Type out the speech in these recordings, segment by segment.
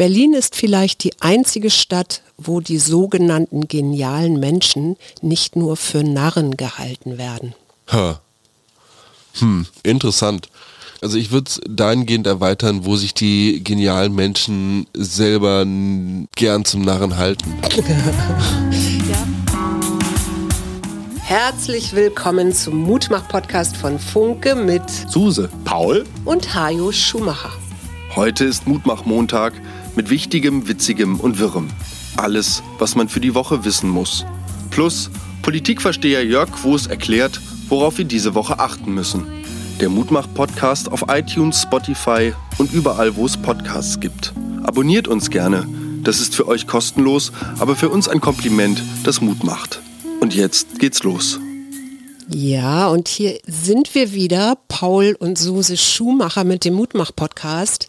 Berlin ist vielleicht die einzige Stadt, wo die sogenannten genialen Menschen nicht nur für Narren gehalten werden. Ha. Hm, interessant. Also ich würde es dahingehend erweitern, wo sich die genialen Menschen selber gern zum Narren halten. Herzlich willkommen zum Mutmach-Podcast von Funke mit Suse, Paul und Hajo Schumacher. Heute ist Mutmach-Montag mit Wichtigem, Witzigem und Wirrem. Alles, was man für die Woche wissen muss. Plus Politikversteher Jörg Quos erklärt, worauf wir diese Woche achten müssen. Der Mutmach-Podcast auf iTunes, Spotify und überall, wo es Podcasts gibt. Abonniert uns gerne. Das ist für euch kostenlos, aber für uns ein Kompliment, das Mut macht. Und jetzt geht's los. Ja, und hier sind wir wieder, Paul und Suse Schumacher mit dem Mutmach-Podcast.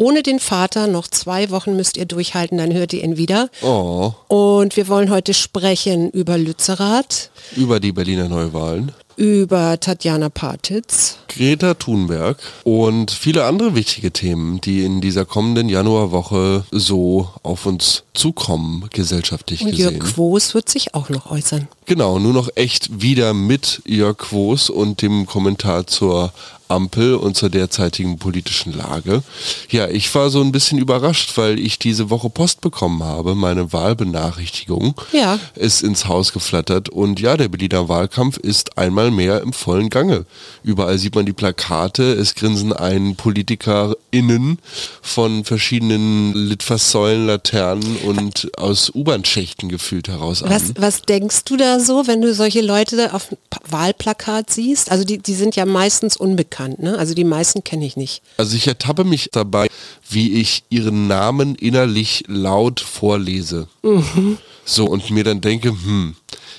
Ohne den Vater noch zwei Wochen müsst ihr durchhalten, dann hört ihr ihn wieder. Oh. Und wir wollen heute sprechen über Lützerath. Über die Berliner Neuwahlen über Tatjana Partitz, Greta Thunberg und viele andere wichtige Themen, die in dieser kommenden Januarwoche so auf uns zukommen, gesellschaftlich und gesehen. Jörg Quos wird sich auch noch äußern. Genau, nur noch echt wieder mit Jörg Quos und dem Kommentar zur Ampel und zur derzeitigen politischen Lage. Ja, ich war so ein bisschen überrascht, weil ich diese Woche Post bekommen habe. Meine Wahlbenachrichtigung ja. ist ins Haus geflattert und ja, der Berliner Wahlkampf ist einmal mehr im vollen Gange. Überall sieht man die Plakate, es grinsen ein PolitikerInnen von verschiedenen Litfaßsäulen, Laternen und aus U-Bahn-Schächten gefühlt heraus an. Was, was denkst du da so, wenn du solche Leute auf Wahlplakat siehst? Also die, die sind ja meistens unbekannt bekannt, ne? Also die meisten kenne ich nicht. Also ich ertappe mich dabei, wie ich ihren Namen innerlich laut vorlese. Mhm. So und mir dann denke, hm,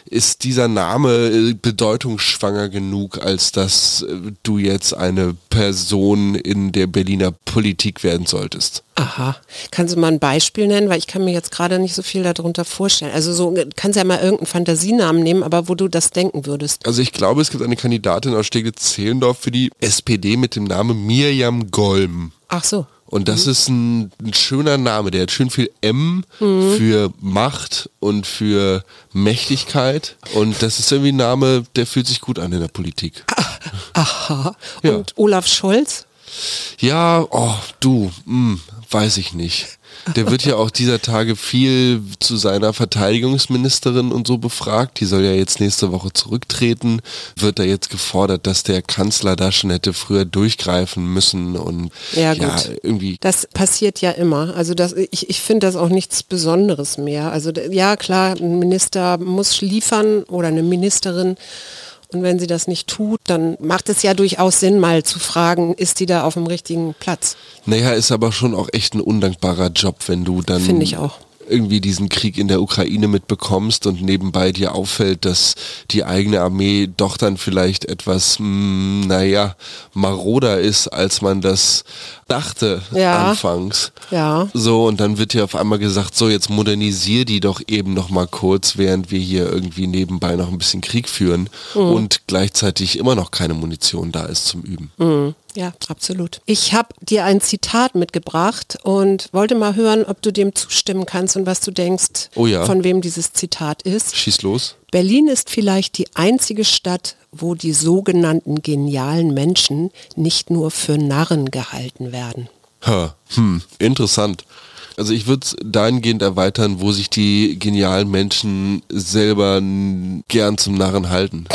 ist dieser Name äh, bedeutungsschwanger genug, als dass äh, du jetzt eine Person in der Berliner Politik werden solltest? Aha. Kannst du mal ein Beispiel nennen? Weil ich kann mir jetzt gerade nicht so viel darunter vorstellen. Also so, kannst ja mal irgendeinen Fantasienamen nehmen, aber wo du das denken würdest. Also ich glaube, es gibt eine Kandidatin aus Steglitz-Zehlendorf für die SPD mit dem Namen Mirjam Golm. Ach so. Und das mhm. ist ein, ein, schöner Name, der hat schön viel M mhm. für Macht und für Mächtigkeit. Und das ist irgendwie ein Name, der fühlt sich gut an in der Politik. Aha. Ja. Und Olaf Scholz? Ja, oh, du, mh, hm, weiß ich nicht. Der wird ja auch dieser Tage viel zu seiner Verteidigungsministerin und so befragt. Die soll ja jetzt nächste Woche zurücktreten. Wird da jetzt gefordert, dass der Kanzler da schon hätte früher durchgreifen müssen und ja, ja irgendwie. Das passiert ja immer. Also das, ich, ich finde das auch nichts Besonderes mehr. Also ja, klar, ein Minister muss liefern oder eine Ministerin. Und wenn sie das nicht tut, dann macht es ja durchaus Sinn, mal zu fragen, ist die da auf dem richtigen Platz? Naja, ist aber schon auch echt ein undankbarer Job, wenn du dann... Finde ich auch irgendwie diesen Krieg in der Ukraine mitbekommst und nebenbei dir auffällt, dass die eigene Armee doch dann vielleicht etwas, mh, hm, naja, maroder ist, als man das dachte ja. anfangs. Ja. So, und dann wird dir auf einmal gesagt, so, jetzt modernisier die doch eben noch mal kurz, während wir hier irgendwie nebenbei noch ein bisschen Krieg führen mhm. und gleichzeitig immer noch keine Munition da ist zum Üben. Mhm. Ja, absolut. Ich habe dir ein Zitat mitgebracht und wollte mal hören, ob du dem zustimmen kannst und was du denkst, oh ja. von wem dieses Zitat ist. Schieß los. Berlin ist vielleicht die einzige Stadt, wo die sogenannten genialen Menschen nicht nur für Narren gehalten werden. Hm, interessant. Also ich würde es dahingehend erweitern, wo sich die genialen Menschen selber gern zum Narren halten.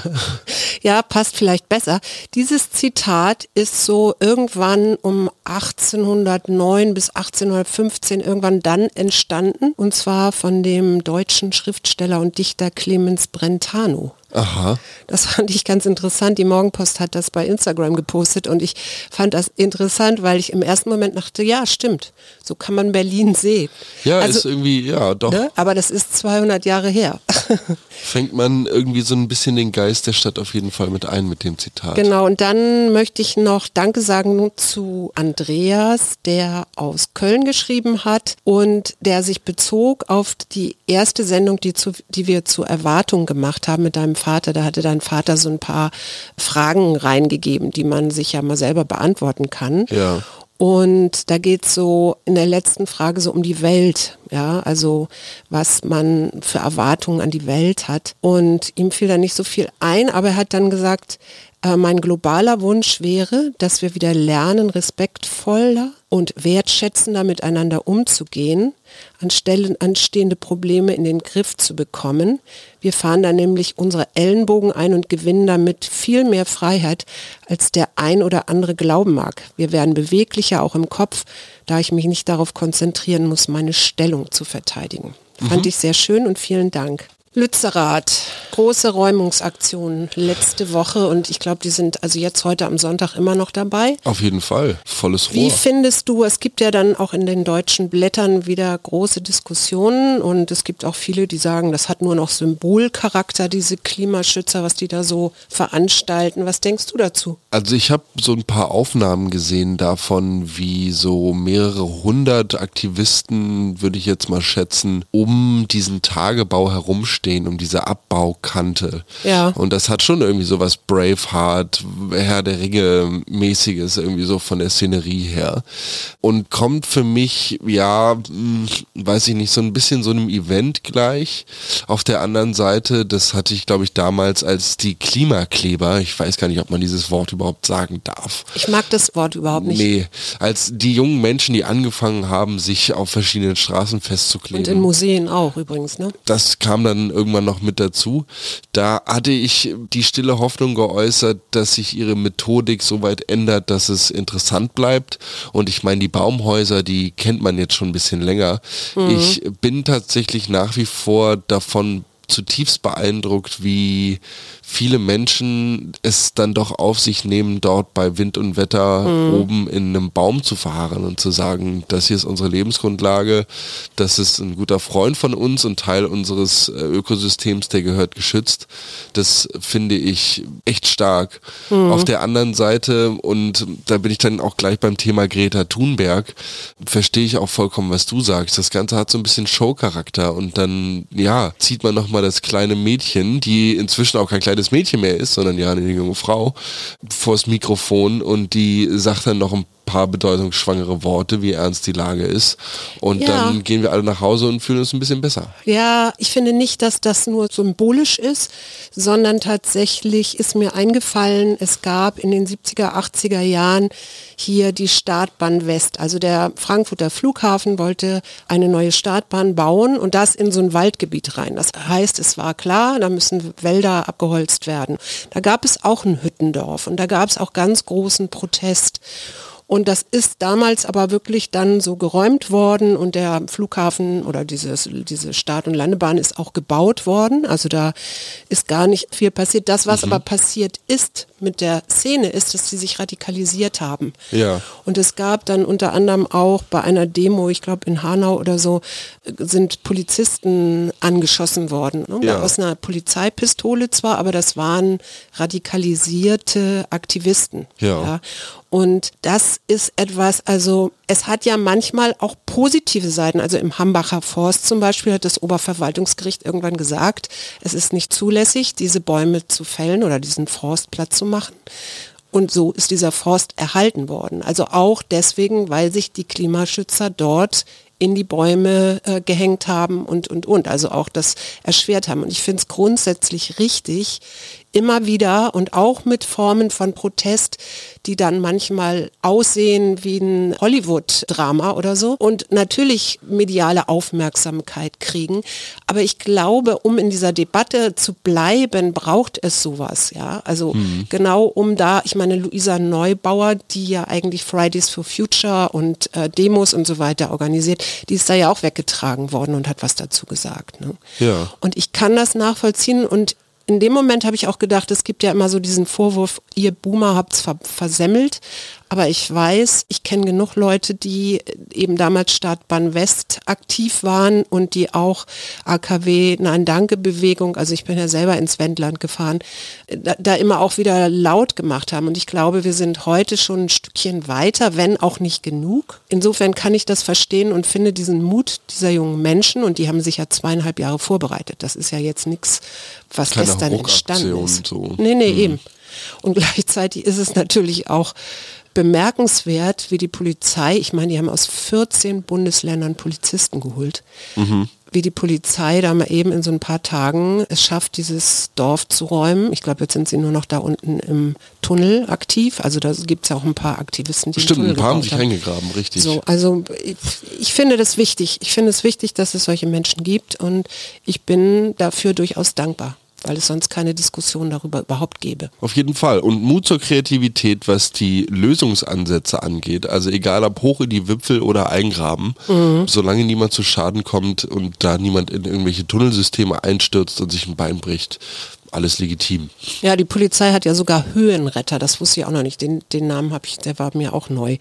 ja, passt vielleicht besser. Dieses Zitat ist so irgendwann um 1809 bis 1815 irgendwann dann entstanden und zwar von dem deutschen Schriftsteller und Dichter Clemens Brentano. Aha. Das fand ich ganz interessant. Die Morgenpost hat das bei Instagram gepostet und ich fand das interessant, weil ich im ersten Moment dachte, ja, stimmt, so kann man Berlin sehen. Ja, also, ist irgendwie, ja, doch. Ne? Aber das ist 200 Jahre her. Fängt man irgendwie so ein bisschen den Geist der Stadt auf jeden Fall mit ein mit dem Zitat. Genau, und dann möchte ich noch Danke sagen zu Andreas, der aus Köln geschrieben hat und der sich bezog auf die erste Sendung, die, zu, die wir zur Erwartung gemacht haben mit deinem Vater. Da hatte dein Vater so ein paar Fragen reingegeben, die man sich ja mal selber beantworten kann. Ja. Und da geht es so in der letzten Frage so um die Welt, ja, also was man für Erwartungen an die Welt hat. Und ihm fiel da nicht so viel ein, aber er hat dann gesagt, äh, mein globaler Wunsch wäre, dass wir wieder lernen, respektvoller und wertschätzender miteinander umzugehen, anstelle anstehende Probleme in den Griff zu bekommen. Wir fahren da nämlich unsere Ellenbogen ein und gewinnen damit viel mehr Freiheit, als der ein oder andere glauben mag. Wir werden beweglicher auch im Kopf, da ich mich nicht darauf konzentrieren muss, meine Stellung zu verteidigen. Fand mhm. ich sehr schön und vielen Dank. Lützerath, große Räumungsaktionen letzte Woche und ich glaube, die sind also jetzt heute am Sonntag immer noch dabei. Auf jeden Fall, volles Rohr. Wie findest du, es gibt ja dann auch in den deutschen Blättern wieder große Diskussionen und es gibt auch viele, die sagen, das hat nur noch Symbolcharakter, diese Klimaschützer, was die da so veranstalten. Was denkst du dazu? Also ich habe so ein paar Aufnahmen gesehen davon, wie so mehrere hundert Aktivisten, würde ich jetzt mal schätzen, um diesen Tagebau herumstehen stehen, um diese Abbaukante. Ja. Und das hat schon irgendwie so was Braveheart, Herr der Ringe mäßiges, irgendwie so von der Szenerie her. Und kommt für mich, ja, hm, weiß ich nicht, so ein bisschen so einem Event gleich. Auf der anderen Seite, das hatte ich, glaube ich, damals als die Klimakleber, ich weiß gar nicht, ob man dieses Wort überhaupt sagen darf. Ich mag das Wort überhaupt nicht. Nee, als die jungen Menschen, die angefangen haben, sich auf verschiedenen Straßen festzukleben. Und in Museen auch übrigens, ne? Das kam dann irgendwann noch mit dazu. Da hatte ich die stille Hoffnung geäußert, dass sich ihre Methodik so weit ändert, dass es interessant bleibt. Und ich meine, die Baumhäuser, die kennt man jetzt schon ein bisschen länger. Mhm. Ich bin tatsächlich nach wie vor davon zutiefst beeindruckt, wie viele Menschen es dann doch auf sich nehmen, dort bei Wind und Wetter mhm. oben in einem Baum zu fahren und zu sagen, das hier ist unsere Lebensgrundlage, das ist ein guter Freund von uns und Teil unseres äh, Ökosystems, der gehört geschützt. Das finde ich echt stark. Mhm. Auf der anderen Seite, und da bin ich dann auch gleich beim Thema Greta Thunberg, verstehe ich auch vollkommen, was du sagst. Das Ganze hat so ein bisschen Showcharakter und dann, ja, zieht man nochmal das kleine Mädchen, die inzwischen auch kein kleines kleines Mädchen mehr ist, sondern ja eine junge Frau, vors Mikrofon und die sagt dann noch ein paar bedeutungsschwangere Worte, wie ernst die Lage ist. Und ja. dann gehen wir alle nach Hause und fühlen uns ein bisschen besser. Ja, ich finde nicht, dass das nur symbolisch ist, sondern tatsächlich ist mir eingefallen, es gab in den 70er, 80er Jahren hier die Startbahn West. Also der Frankfurter Flughafen wollte eine neue Startbahn bauen und das in so ein Waldgebiet rein. Das heißt, es war klar, da müssen Wälder abgeholzt werden. Da gab es auch ein Hüttendorf und da gab es auch ganz großen Protest. Und das ist damals aber wirklich dann so geräumt worden und der Flughafen oder dieses, diese Start- und Landebahn ist auch gebaut worden. Also da ist gar nicht viel passiert. Das, was mhm. aber passiert ist mit der Szene, ist, dass sie sich radikalisiert haben. Ja. Und es gab dann unter anderem auch bei einer Demo, ich glaube in Hanau oder so, sind Polizisten angeschossen worden. Ne? Ja. Aus einer Polizeipistole zwar, aber das waren radikalisierte Aktivisten. Ja. ja. Und das ist etwas, also es hat ja manchmal auch positive Seiten. Also im Hambacher Forst zum Beispiel hat das Oberverwaltungsgericht irgendwann gesagt, es ist nicht zulässig, diese Bäume zu fällen oder diesen Forst platt zu machen. Und so ist dieser Forst erhalten worden. Also auch deswegen, weil sich die Klimaschützer dort in die Bäume äh, gehängt haben und, und, und. Also auch das erschwert haben. Und ich finde es grundsätzlich richtig, immer wieder und auch mit Formen von Protest, die dann manchmal aussehen wie ein Hollywood-Drama oder so und natürlich mediale Aufmerksamkeit kriegen. Aber ich glaube, um in dieser Debatte zu bleiben, braucht es sowas, ja. Also mhm. genau um da, ich meine, Luisa Neubauer, die ja eigentlich Fridays for Future und äh, Demos und so weiter organisiert, die ist da ja auch weggetragen worden und hat was dazu gesagt. Ne? Ja. Und ich kann das nachvollziehen und in dem Moment habe ich auch gedacht, es gibt ja immer so diesen Vorwurf, ihr Boomer habt es versemmelt. Aber ich weiß, ich kenne genug Leute, die eben damals Stadtbahn West aktiv waren und die auch AKW Nein Danke Bewegung, also ich bin ja selber ins Wendland gefahren, da, da, immer auch wieder laut gemacht haben. Und ich glaube, wir sind heute schon ein Stückchen weiter, wenn auch nicht genug. Insofern kann ich das verstehen und finde diesen Mut dieser jungen Menschen, und die haben sich ja zweieinhalb Jahre vorbereitet. Das ist ja jetzt nichts, was Keine gestern entstanden ist. So. Nee, nee, hm. eben. Und gleichzeitig ist es natürlich auch bemerkenswert, wie die Polizei, ich meine, die haben aus 14 Bundesländern Polizisten geholt, mhm. wie die Polizei da mal eben in so ein paar Tagen es schafft, dieses Dorf zu räumen. Ich glaube, jetzt sind sie nur noch da unten im Tunnel aktiv. Also da gibt es ja auch ein paar Aktivisten, die Stimmt, ein paar haben sich eingegraben, richtig. So, also ich, ich finde das wichtig. Ich finde es wichtig, dass es solche Menschen gibt und ich bin dafür durchaus dankbar weil es sonst keine Diskussion darüber überhaupt gäbe. Auf jeden Fall. Und Mut zur Kreativität, was die Lösungsansätze angeht. Also egal ob hoch in die Wipfel oder eingraben, mhm. solange niemand zu Schaden kommt und da niemand in irgendwelche Tunnelsysteme einstürzt und sich ein Bein bricht, alles legitim. Ja, die Polizei hat ja sogar Höhenretter, das wusste ich auch noch nicht. Den, den Namen habe ich, der war mir auch neu.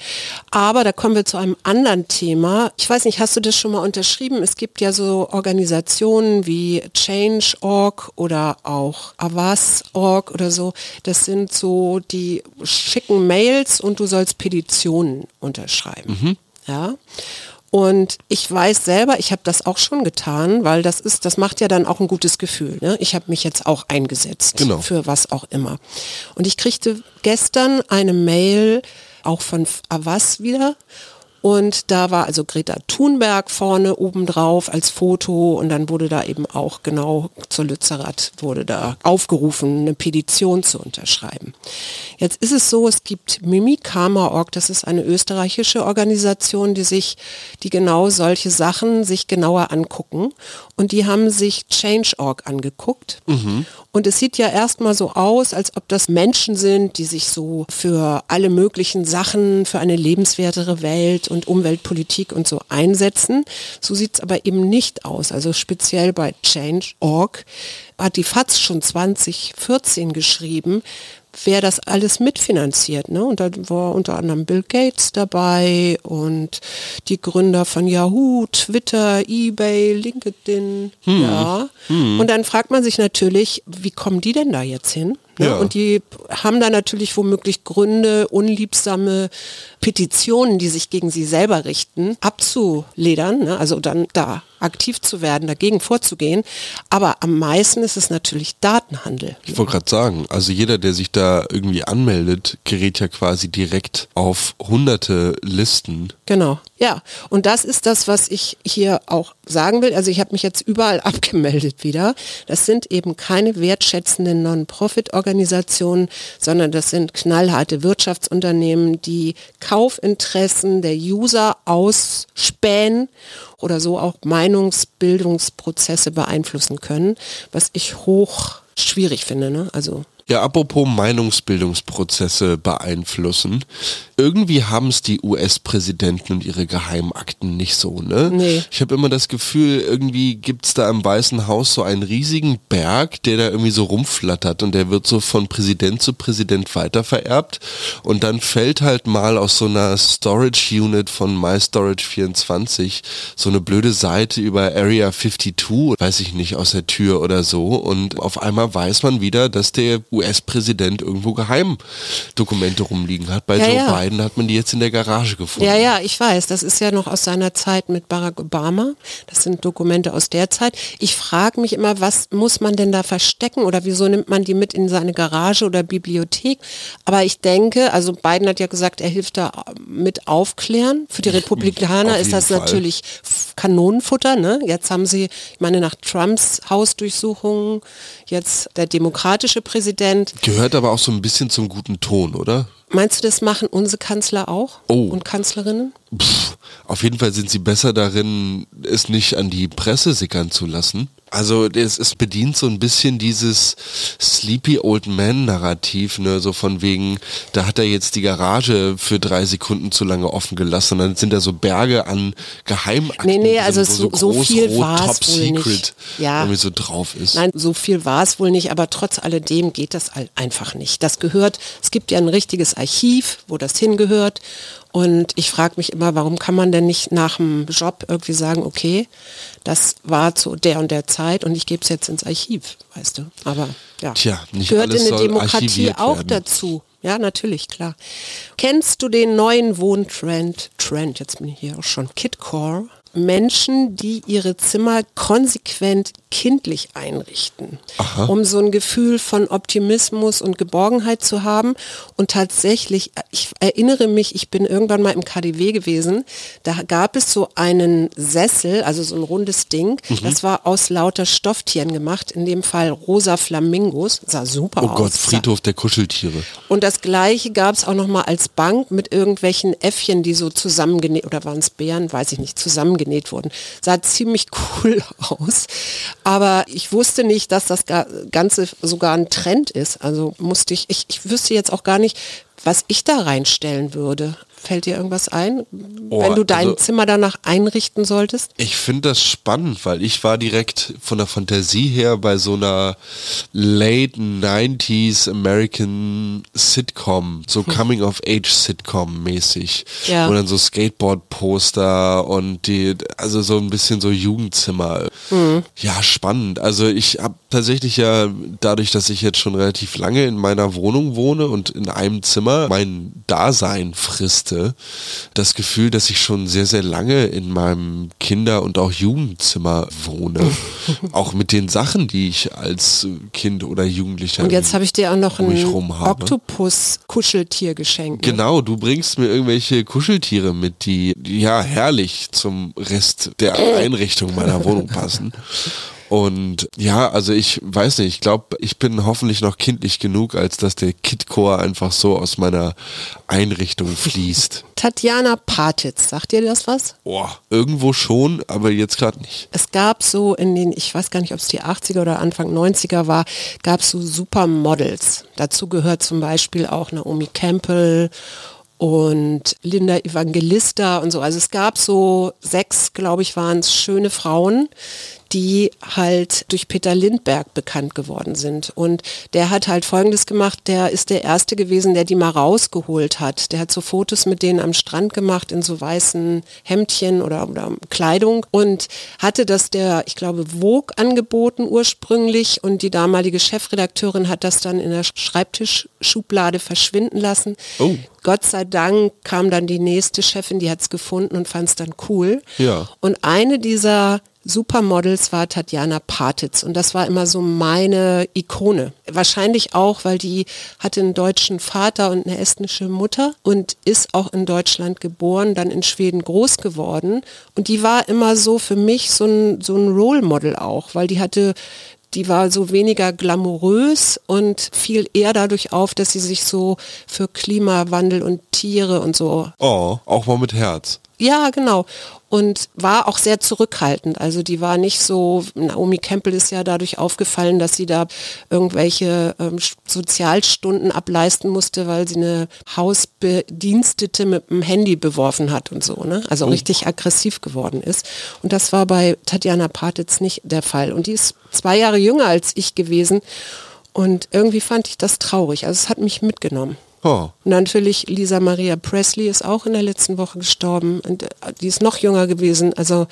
Aber da kommen wir zu einem anderen Thema. Ich weiß nicht, hast du das schon mal unterschrieben? Es gibt ja so Organisationen wie Change.org oder auch Avas.org oder so. Das sind so die schicken Mails und du sollst Petitionen unterschreiben. Mhm. Ja. Und ich weiß selber, ich habe das auch schon getan, weil das ist, das macht ja dann auch ein gutes Gefühl. Ne? Ich habe mich jetzt auch eingesetzt genau. für was auch immer. Und ich kriegte gestern eine Mail auch von Avas wieder und da war also Greta Thunberg vorne obendrauf als Foto und dann wurde da eben auch genau zur Lützerath wurde da aufgerufen, eine Petition zu unterschreiben. Jetzt ist es so, es gibt Mimikama.org, das ist eine österreichische Organisation, die sich, die genau solche Sachen sich genauer angucken und die haben sich Change.org angeguckt mhm. Und es sieht ja erstmal so aus, als ob das Menschen sind, die sich so für alle möglichen Sachen, für eine lebenswertere Welt und Umweltpolitik und so einsetzen. So sieht es aber eben nicht aus. Also speziell bei Change.org hat die FAZ schon 2014 geschrieben, wer das alles mitfinanziert. Ne? Und da war unter anderem Bill Gates dabei und die Gründer von Yahoo, Twitter, eBay, LinkedIn. Hm. Ja. Hm. Und dann fragt man sich natürlich, wie kommen die denn da jetzt hin? Ne? Ja. Und die haben da natürlich womöglich Gründe, unliebsame Petitionen, die sich gegen sie selber richten, abzuledern, ne? also dann da aktiv zu werden, dagegen vorzugehen. Aber am meisten ist es natürlich Datenhandel. Ich wollte gerade sagen, also jeder, der sich da irgendwie anmeldet, gerät ja quasi direkt auf hunderte Listen. Genau, ja. Und das ist das, was ich hier auch sagen will. Also ich habe mich jetzt überall abgemeldet wieder. Das sind eben keine wertschätzenden Non-Profit-Organisationen, sondern das sind knallharte Wirtschaftsunternehmen, die Kaufinteressen der User ausspähen oder so auch Meinungsbildungsprozesse beeinflussen können, was ich hoch schwierig finde. Ne? Also ja, apropos Meinungsbildungsprozesse beeinflussen. Irgendwie haben es die US-Präsidenten und ihre Geheimakten nicht so, ne? Nee. Ich habe immer das Gefühl, irgendwie gibt's da im Weißen Haus so einen riesigen Berg, der da irgendwie so rumflattert und der wird so von Präsident zu Präsident weitervererbt und dann fällt halt mal aus so einer Storage Unit von MyStorage24 so eine blöde Seite über Area 52, weiß ich nicht, aus der Tür oder so und auf einmal weiß man wieder, dass der US-Präsident irgendwo Geheimdokumente rumliegen hat. Bei ja, Joe ja. Biden hat man die jetzt in der Garage gefunden. Ja, ja, ich weiß. Das ist ja noch aus seiner Zeit mit Barack Obama. Das sind Dokumente aus der Zeit. Ich frage mich immer, was muss man denn da verstecken oder wieso nimmt man die mit in seine Garage oder Bibliothek? Aber ich denke, also Biden hat ja gesagt, er hilft da mit aufklären. Für die Republikaner ist das Fall. natürlich Kanonenfutter. Ne? Jetzt haben sie, ich meine, nach Trumps Hausdurchsuchungen, jetzt der demokratische Präsident Präsident. Gehört aber auch so ein bisschen zum guten Ton, oder? Meinst du, das machen unsere Kanzler auch oh. und Kanzlerinnen? Pff, auf jeden Fall sind sie besser darin, es nicht an die Presse sickern zu lassen. Also es, es bedient so ein bisschen dieses Sleepy Old Man Narrativ, ne, so von wegen, da hat er jetzt die Garage für drei Sekunden zu lange offen gelassen und dann sind da so Berge an Geheimakten. Nee, nee, also so, so, so viel war es wohl nicht. Ja. Irgendwie so drauf ist. Nein, so viel war es wohl nicht, aber trotz alledem geht das einfach nicht. Das gehört, es gibt ja ein richtiges Archiv, wo das hingehört und ich frage mich immer, warum kann man denn nicht nach dem Job irgendwie sagen, okay, das war zu der und der Zeit und ich gebe es jetzt ins Archiv, weißt du. Aber ja, Tja, nicht gehört in der Demokratie auch werden. dazu. Ja, natürlich, klar. Kennst du den neuen Wohntrend, Trend, jetzt bin ich hier auch schon, Kitcore? Menschen, die ihre Zimmer konsequent kindlich einrichten, Aha. um so ein Gefühl von Optimismus und Geborgenheit zu haben. Und tatsächlich, ich erinnere mich, ich bin irgendwann mal im KDW gewesen, da gab es so einen Sessel, also so ein rundes Ding, mhm. das war aus lauter Stofftieren gemacht, in dem Fall rosa Flamingos, sah super oh aus. Oh Gott, Friedhof der Kuscheltiere. Und das gleiche gab es auch noch mal als Bank mit irgendwelchen Äffchen, die so zusammengenäht, oder waren es Bären, weiß ich nicht, zusammengenäht wurden. Sah ziemlich cool aus. Aber ich wusste nicht, dass das Ganze sogar ein Trend ist. Also musste ich, ich, ich wüsste jetzt auch gar nicht, was ich da reinstellen würde. Fällt dir irgendwas ein, oh, wenn du dein also, Zimmer danach einrichten solltest? Ich finde das spannend, weil ich war direkt von der Fantasie her bei so einer Late 90s American Sitcom, so hm. Coming of Age Sitcom mäßig. Ja. Und dann so Skateboard-Poster und die, also so ein bisschen so Jugendzimmer. Mhm. Ja, spannend. Also ich habe tatsächlich ja dadurch, dass ich jetzt schon relativ lange in meiner Wohnung wohne und in einem Zimmer mein Dasein frisst hatte das Gefühl, dass ich schon sehr, sehr lange in meinem Kinder- und auch Jugendzimmer wohne. auch mit den Sachen, die ich als Kind oder Jugendlicher Und jetzt habe ich dir auch noch ein Oktopus-Kuscheltier geschenkt. Genau, du bringst mir irgendwelche Kuscheltiere mit, die ja herrlich zum Rest der Einrichtung meiner Wohnung passen. Und ja, also ich weiß nicht, ich glaube, ich bin hoffentlich noch kindlich genug, als dass der Kidcore einfach so aus meiner Einrichtung fließt. Tatjana Patitz, sagt ihr das was? Boah, irgendwo schon, aber jetzt gerade nicht. Es gab so in den, ich weiß gar nicht, ob es die 80er oder Anfang 90er war, gab es so Supermodels. Dazu gehört zum Beispiel auch Naomi Campbell und Linda Evangelista und so. Also es gab so sechs, glaube ich, waren es schöne Frauen, die halt durch Peter Lindberg bekannt geworden sind. Und der hat halt Folgendes gemacht, der ist der Erste gewesen, der die mal rausgeholt hat. Der hat so Fotos mit denen am Strand gemacht in so weißen Hemdchen oder, oder Kleidung und hatte das der, ich glaube, Vogue angeboten ursprünglich und die damalige Chefredakteurin hat das dann in der Schreibtischschublade verschwinden lassen. Oh. Gott sei Dank kam dann die nächste Chefin, die hat es gefunden und fand es dann cool. Ja. Und eine dieser Supermodels war Tatjana Patitz und das war immer so meine Ikone. Wahrscheinlich auch, weil die hatte einen deutschen Vater und eine estnische Mutter und ist auch in Deutschland geboren, dann in Schweden groß geworden und die war immer so für mich so ein, so ein Role Model auch, weil die hatte die war so weniger glamourös und fiel eher dadurch auf, dass sie sich so für Klimawandel und Tiere und so. Oh, auch mal mit Herz. Ja, genau und war auch sehr zurückhaltend. Also die war nicht so, Naomi Campbell ist ja dadurch aufgefallen, dass sie da irgendwelche ähm, Sozialstunden ableisten musste, weil sie eine Hausbedienstete mit dem Handy beworfen hat und so, ne? Also oh. richtig aggressiv geworden ist. Und das war bei Tatjana Partitz nicht der Fall. Und die ist zwei Jahre jünger als ich gewesen. Und irgendwie fand ich das traurig. Also es hat mich mitgenommen. Oh. Natürlich Lisa Maria Presley ist auch in der letzten Woche gestorben und äh, die ist noch jünger gewesen. Also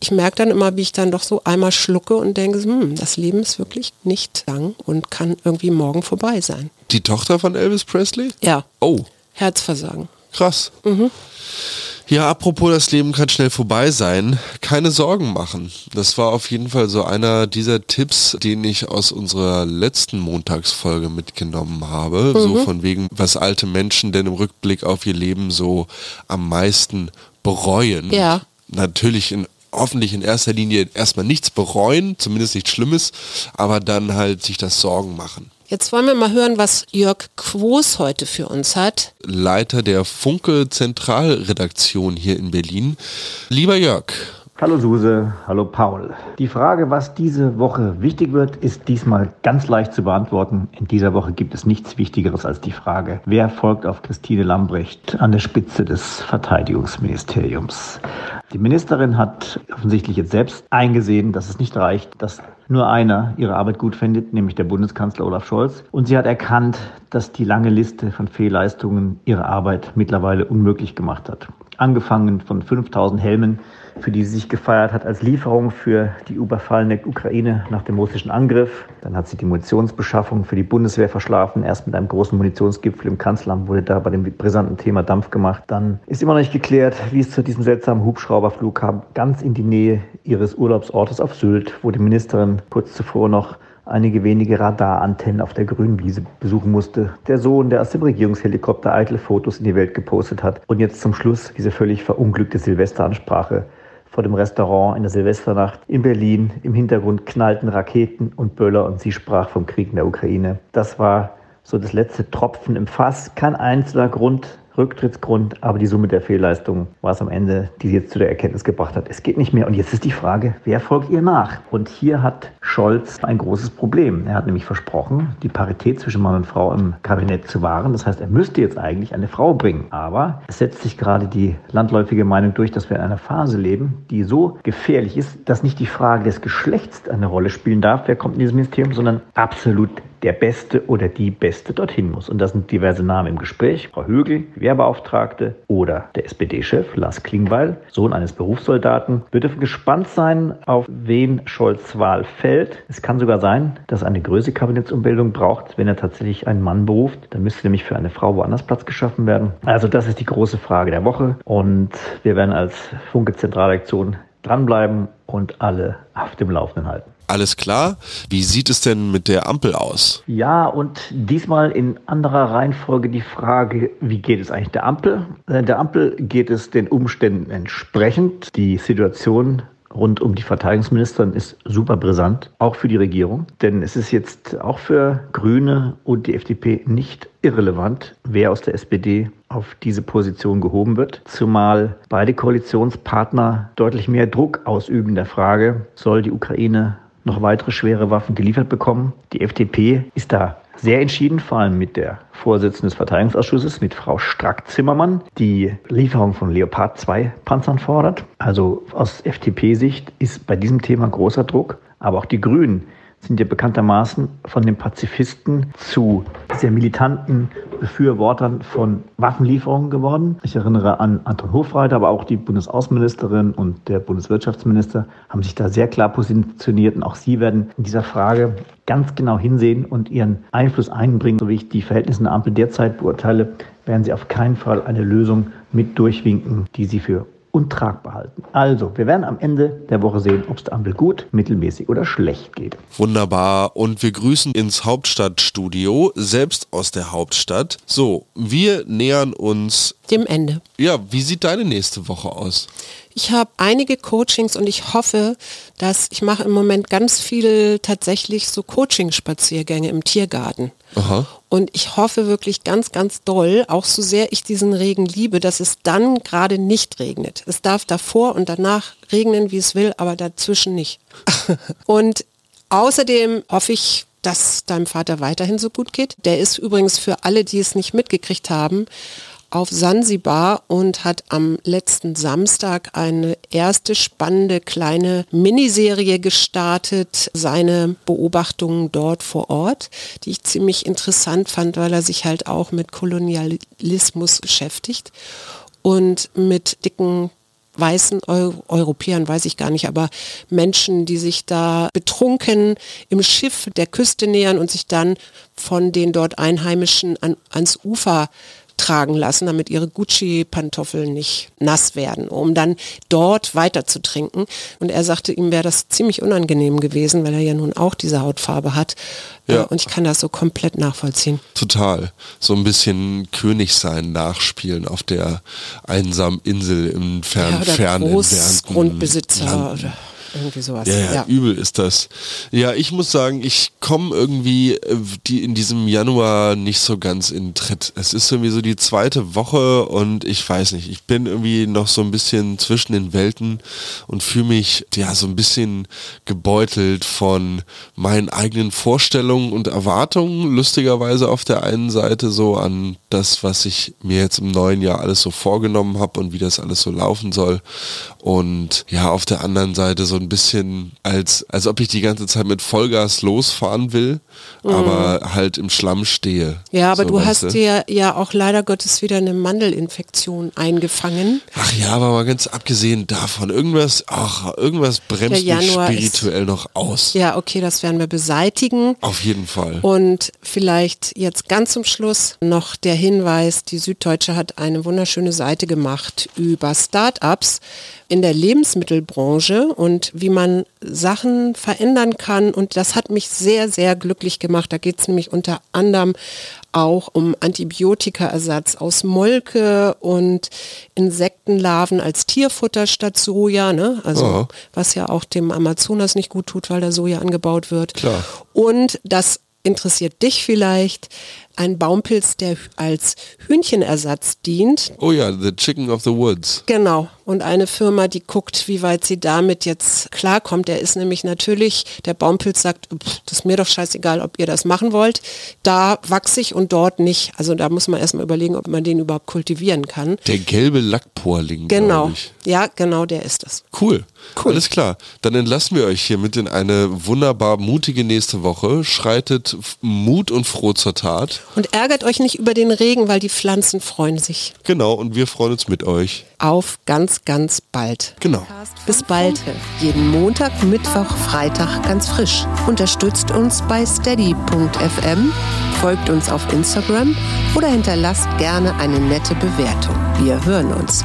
ich merke dann immer, wie ich dann doch so einmal schlucke und denke, hm, das Leben ist wirklich nicht lang und kann irgendwie morgen vorbei sein. Die Tochter von Elvis Presley? Ja. Oh. Herzversagen. Krass. Mhm. Ja, apropos, das Leben kann schnell vorbei sein. Keine Sorgen machen. Das war auf jeden Fall so einer dieser Tipps, den ich aus unserer letzten Montagsfolge mitgenommen habe. Mhm. So von wegen, was alte Menschen denn im Rückblick auf ihr Leben so am meisten bereuen. Ja. Natürlich in hoffentlich in erster Linie erstmal nichts bereuen, zumindest nichts Schlimmes, aber dann halt sich das Sorgen machen. Jetzt wollen wir mal hören, was Jörg Quos heute für uns hat. Leiter der Funke Zentralredaktion hier in Berlin. Lieber Jörg, Hallo Suse, hallo Paul. Die Frage, was diese Woche wichtig wird, ist diesmal ganz leicht zu beantworten. In dieser Woche gibt es nichts Wichtigeres als die Frage, wer folgt auf Christine Lambrecht an der Spitze des Verteidigungsministeriums. Die Ministerin hat offensichtlich jetzt selbst eingesehen, dass es nicht reicht, dass nur einer ihre Arbeit gut findet, nämlich der Bundeskanzler Olaf Scholz. Und sie hat erkannt, dass die lange Liste von Fehlleistungen ihre Arbeit mittlerweile unmöglich gemacht hat. Angefangen von 5000 Helmen für die sie sich gefeiert hat als Lieferung für die überfallene Ukraine nach dem russischen Angriff. Dann hat sie die Munitionsbeschaffung für die Bundeswehr verschlafen. Erst mit einem großen Munitionsgipfel im Kanzleramt wurde da bei dem brisanten Thema Dampf gemacht. Dann ist immer noch nicht geklärt, wie es zu diesem seltsamen Hubschrauberflug kam, ganz in die Nähe ihres Urlaubsortes auf Sylt, wo die Ministerin kurz zuvor noch einige wenige Radarantennen auf der grünen Wiese besuchen musste. Der Sohn, der aus dem Regierungshelikopter eitle Fotos in die Welt gepostet hat. Und jetzt zum Schluss diese völlig verunglückte Silvesteransprache vor dem Restaurant in der Silvesternacht in Berlin. Im Hintergrund knallten Raketen und Böller und sie sprach vom Krieg in der Ukraine. Das war so das letzte Tropfen im Fass. Kein einzelner Grund, Rücktrittsgrund, aber die Summe der Fehlleistungen war es am Ende, die sie jetzt zu der Erkenntnis gebracht hat. Es geht nicht mehr. Und jetzt ist die Frage, wer folgt ihr nach? Und hier hat Scholz ein großes Problem. Er hat nämlich versprochen, die Parität zwischen Mann und Frau im Kabinett zu wahren. Das heißt, er müsste jetzt eigentlich eine Frau bringen. Aber es setzt sich gerade die landläufige Meinung durch, dass wir in einer Phase leben, die so gefährlich ist, dass nicht die Frage des Geschlechts eine Rolle spielen darf, wer kommt in dieses Ministerium, sondern absolut der Beste oder die Beste dorthin muss. Und das sind diverse Namen im Gespräch. Frau Högel, Gewerbeauftragte oder der SPD-Chef Lars Klingbeil, Sohn eines Berufssoldaten. Wir dürfen gespannt sein, auf wen Scholz Wahl fällt. Es kann sogar sein, dass eine größere Kabinettsumbildung braucht, wenn er tatsächlich einen Mann beruft. Dann müsste nämlich für eine Frau woanders Platz geschaffen werden. Also das ist die große Frage der Woche. Und wir werden als Funke Zentralreaktion dranbleiben und alle auf dem Laufenden halten. Alles klar. Wie sieht es denn mit der Ampel aus? Ja, und diesmal in anderer Reihenfolge die Frage, wie geht es eigentlich der Ampel? Äh, der Ampel geht es den Umständen entsprechend. Die Situation rund um die Verteidigungsministerin ist super brisant, auch für die Regierung. Denn es ist jetzt auch für Grüne und die FDP nicht irrelevant, wer aus der SPD auf diese Position gehoben wird, zumal beide Koalitionspartner deutlich mehr Druck ausüben der Frage, soll die Ukraine noch weitere schwere Waffen geliefert bekommen. Die FDP ist da sehr entschieden, vor allem mit der Vorsitzenden des Verteidigungsausschusses, mit Frau Strack-Zimmermann, die Lieferung von Leopard 2 Panzern fordert. Also aus FDP-Sicht ist bei diesem Thema großer Druck. Aber auch die Grünen sind ja bekanntermaßen von den Pazifisten zu sehr militanten Befürwortern von Waffenlieferungen geworden. Ich erinnere an Anton Hofreiter, aber auch die Bundesaußenministerin und der Bundeswirtschaftsminister haben sich da sehr klar positioniert und auch sie werden in dieser Frage ganz genau hinsehen und ihren Einfluss einbringen. So wie ich die Verhältnisse in der Ampel derzeit beurteile, werden sie auf keinen Fall eine Lösung mit durchwinken, die sie für und tragbar halten. Also, wir werden am Ende der Woche sehen, ob es der Ampel gut, mittelmäßig oder schlecht geht. Wunderbar. Und wir grüßen ins Hauptstadtstudio, selbst aus der Hauptstadt. So, wir nähern uns dem Ende. Ja, wie sieht deine nächste Woche aus? Ich habe einige Coachings und ich hoffe, dass ich mache im Moment ganz viel tatsächlich so Coaching-Spaziergänge im Tiergarten. Aha. Und ich hoffe wirklich ganz, ganz doll, auch so sehr ich diesen Regen liebe, dass es dann gerade nicht regnet. Es darf davor und danach regnen, wie es will, aber dazwischen nicht. und außerdem hoffe ich, dass deinem Vater weiterhin so gut geht. Der ist übrigens für alle, die es nicht mitgekriegt haben, auf Sansibar und hat am letzten Samstag eine erste spannende kleine Miniserie gestartet, seine Beobachtungen dort vor Ort, die ich ziemlich interessant fand, weil er sich halt auch mit Kolonialismus beschäftigt. Und mit dicken weißen Eu Europäern, weiß ich gar nicht, aber Menschen, die sich da betrunken im Schiff der Küste nähern und sich dann von den dort Einheimischen an, ans Ufer tragen lassen, damit ihre Gucci-Pantoffeln nicht nass werden, um dann dort weiter zu trinken. Und er sagte, ihm wäre das ziemlich unangenehm gewesen, weil er ja nun auch diese Hautfarbe hat. Ja. Und ich kann das so komplett nachvollziehen. Total. So ein bisschen König sein nachspielen auf der einsamen Insel im fern, ja, fernen Großgrundbesitzer. Oder irgendwie sowas. Ja, ja, ja, übel ist das. Ja, ich muss sagen, ich komme irgendwie äh, die in diesem Januar nicht so ganz in Tritt. Es ist irgendwie so die zweite Woche und ich weiß nicht, ich bin irgendwie noch so ein bisschen zwischen den Welten und fühle mich ja so ein bisschen gebeutelt von meinen eigenen Vorstellungen und Erwartungen. Lustigerweise auf der einen Seite so an das, was ich mir jetzt im neuen Jahr alles so vorgenommen habe und wie das alles so laufen soll. Und ja, auf der anderen Seite so ein bisschen als, als ob ich die ganze Zeit mit Vollgas losfahren will, mhm. aber halt im Schlamm stehe. Ja, aber so, du hast dir ja auch leider Gottes wieder eine Mandelinfektion eingefangen. Ach ja, aber mal ganz abgesehen davon, irgendwas, ach, irgendwas bremst mich spirituell noch aus. Ja, okay, das werden wir beseitigen. Auf jeden Fall. Und vielleicht jetzt ganz zum Schluss noch der Hinweis, die Süddeutsche hat eine wunderschöne Seite gemacht über Startups in der Lebensmittelbranche und wie man Sachen verändern kann. Und das hat mich sehr, sehr glücklich gemacht. Da geht es nämlich unter anderem auch um Antibiotikaersatz aus Molke und Insektenlarven als Tierfutter statt Soja, ne? also oh. was ja auch dem Amazonas nicht gut tut, weil da Soja angebaut wird. Klar. Und das interessiert dich vielleicht, ein Baumpilz, der als Hühnchenersatz dient. Oh ja, the chicken of the woods. Genau. Und eine Firma, die guckt, wie weit sie damit jetzt klarkommt. Der ist nämlich natürlich, der Baumpilz sagt, das ist mir doch scheißegal, ob ihr das machen wollt. Da wachse ich und dort nicht. Also da muss man erstmal überlegen, ob man den überhaupt kultivieren kann. Der gelbe Lackporling. Genau. Ja, genau, der ist es. Cool. Cool. Alles klar. Dann entlassen wir euch hiermit in eine wunderbar mutige nächste Woche. Schreitet Mut und froh zur Tat. Und ärgert euch nicht über den Regen, weil die Pflanzen freuen sich. Genau, und wir freuen uns mit euch. Auf ganz, ganz bald. Genau. Bis bald. Jeden Montag, Mittwoch, Freitag ganz frisch. Unterstützt uns bei steady.fm, folgt uns auf Instagram oder hinterlasst gerne eine nette Bewertung. Wir hören uns.